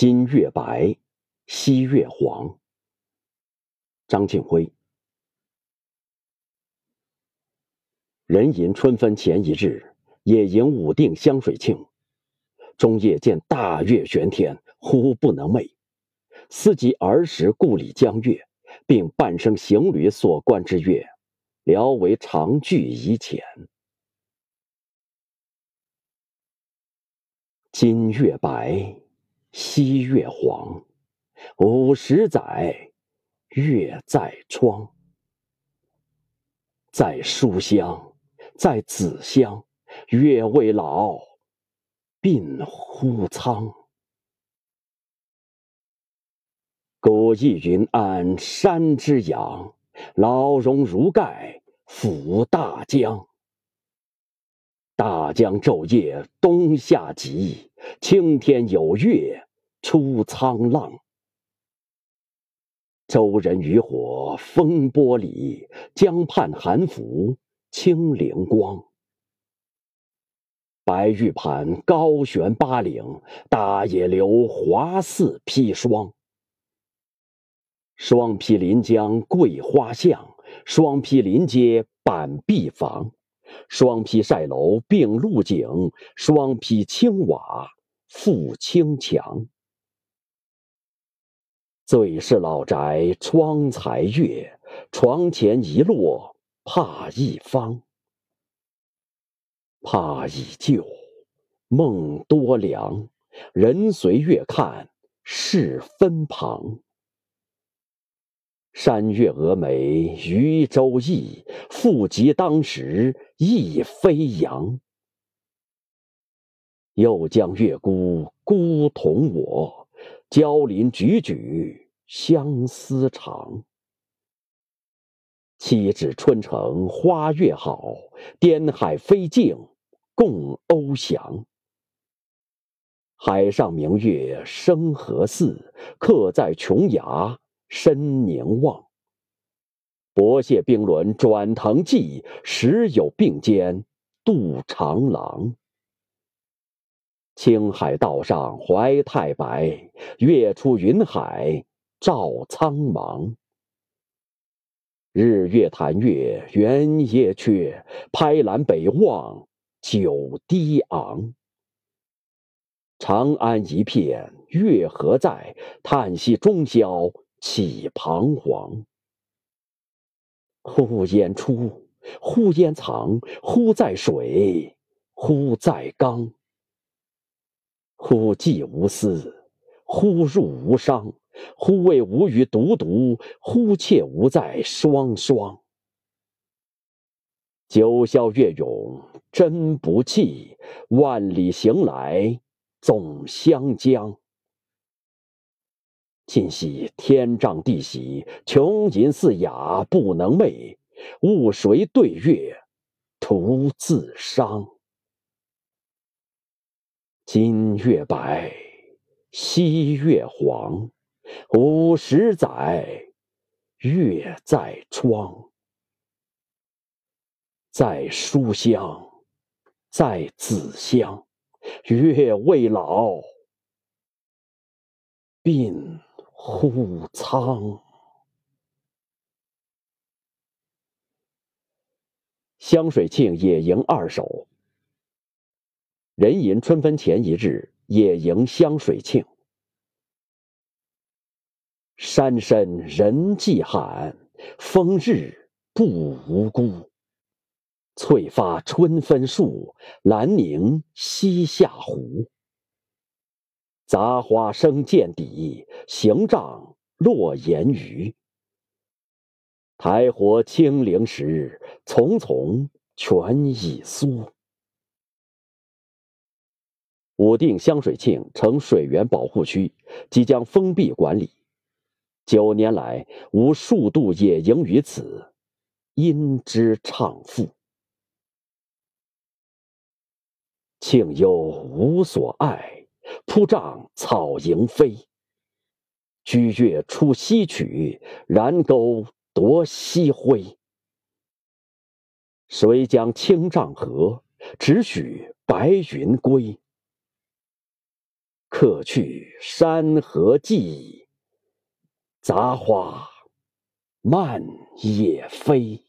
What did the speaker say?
今月白，西月黄。张庆辉。壬寅春分前一日，野营武定香水庆。中夜见大月悬天，忽不能寐。思及儿时故里江月，并半生行旅所观之月，聊为长句以浅。今月白，西月黄。五十载，月在窗。在书香，在子乡，月未老。鬓忽苍，古意云安山之阳，老荣如盖抚大江。大江昼夜冬夏急，青天有月出沧浪。舟人渔火风波里，江畔寒拂清灵光。白玉盘高悬八岭，大野流华似披霜。双披临江桂花巷，双披临街板壁房，双披晒楼并露井，双披青瓦覆青墙。最是老宅窗才月，床前一落怕一方。怕已旧，梦多凉。人随月看是分旁。山月峨眉渔舟意，复及当时亦飞扬。又将月孤孤同我，交邻踽踽相思长。岂止春城花月好，滇海飞镜共翱翔。海上明月生何似？客在琼崖深凝望。薄谢冰轮转腾际，时有并肩渡长廊。青海道上怀太白，月出云海照苍茫。日月潭月圆夜缺，拍栏北望九低昂。长安一片月何在？叹息中宵起彷徨。忽焉出，忽焉藏，忽在水，忽在缸。忽寄无思，忽入无伤。忽谓无语独独，忽切无在双双。九霄月涌真不弃，万里行来总相将。今夕天丈地喜，穷吟四雅不能寐。误谁对月，徒自伤。今月白，西月黄。五十载，月在窗，在书香，在子乡，月未老，鬓忽苍。香水庆野营二首。壬寅春分前一日，野营香水庆。山深人迹罕，风日不无辜。翠发春分树，兰凝西下湖。杂花生见底，行杖落岩鱼。台火清灵时，丛丛泉已苏。武定香水庆成水源保护区，即将封闭管理。九年来，无数度野营于此，因之畅赋。庆幽无所爱，铺帐草迎飞。居月出西曲，燃篝夺西辉。谁将青帐合？只许白云归。客去山河寂，杂花漫野飞。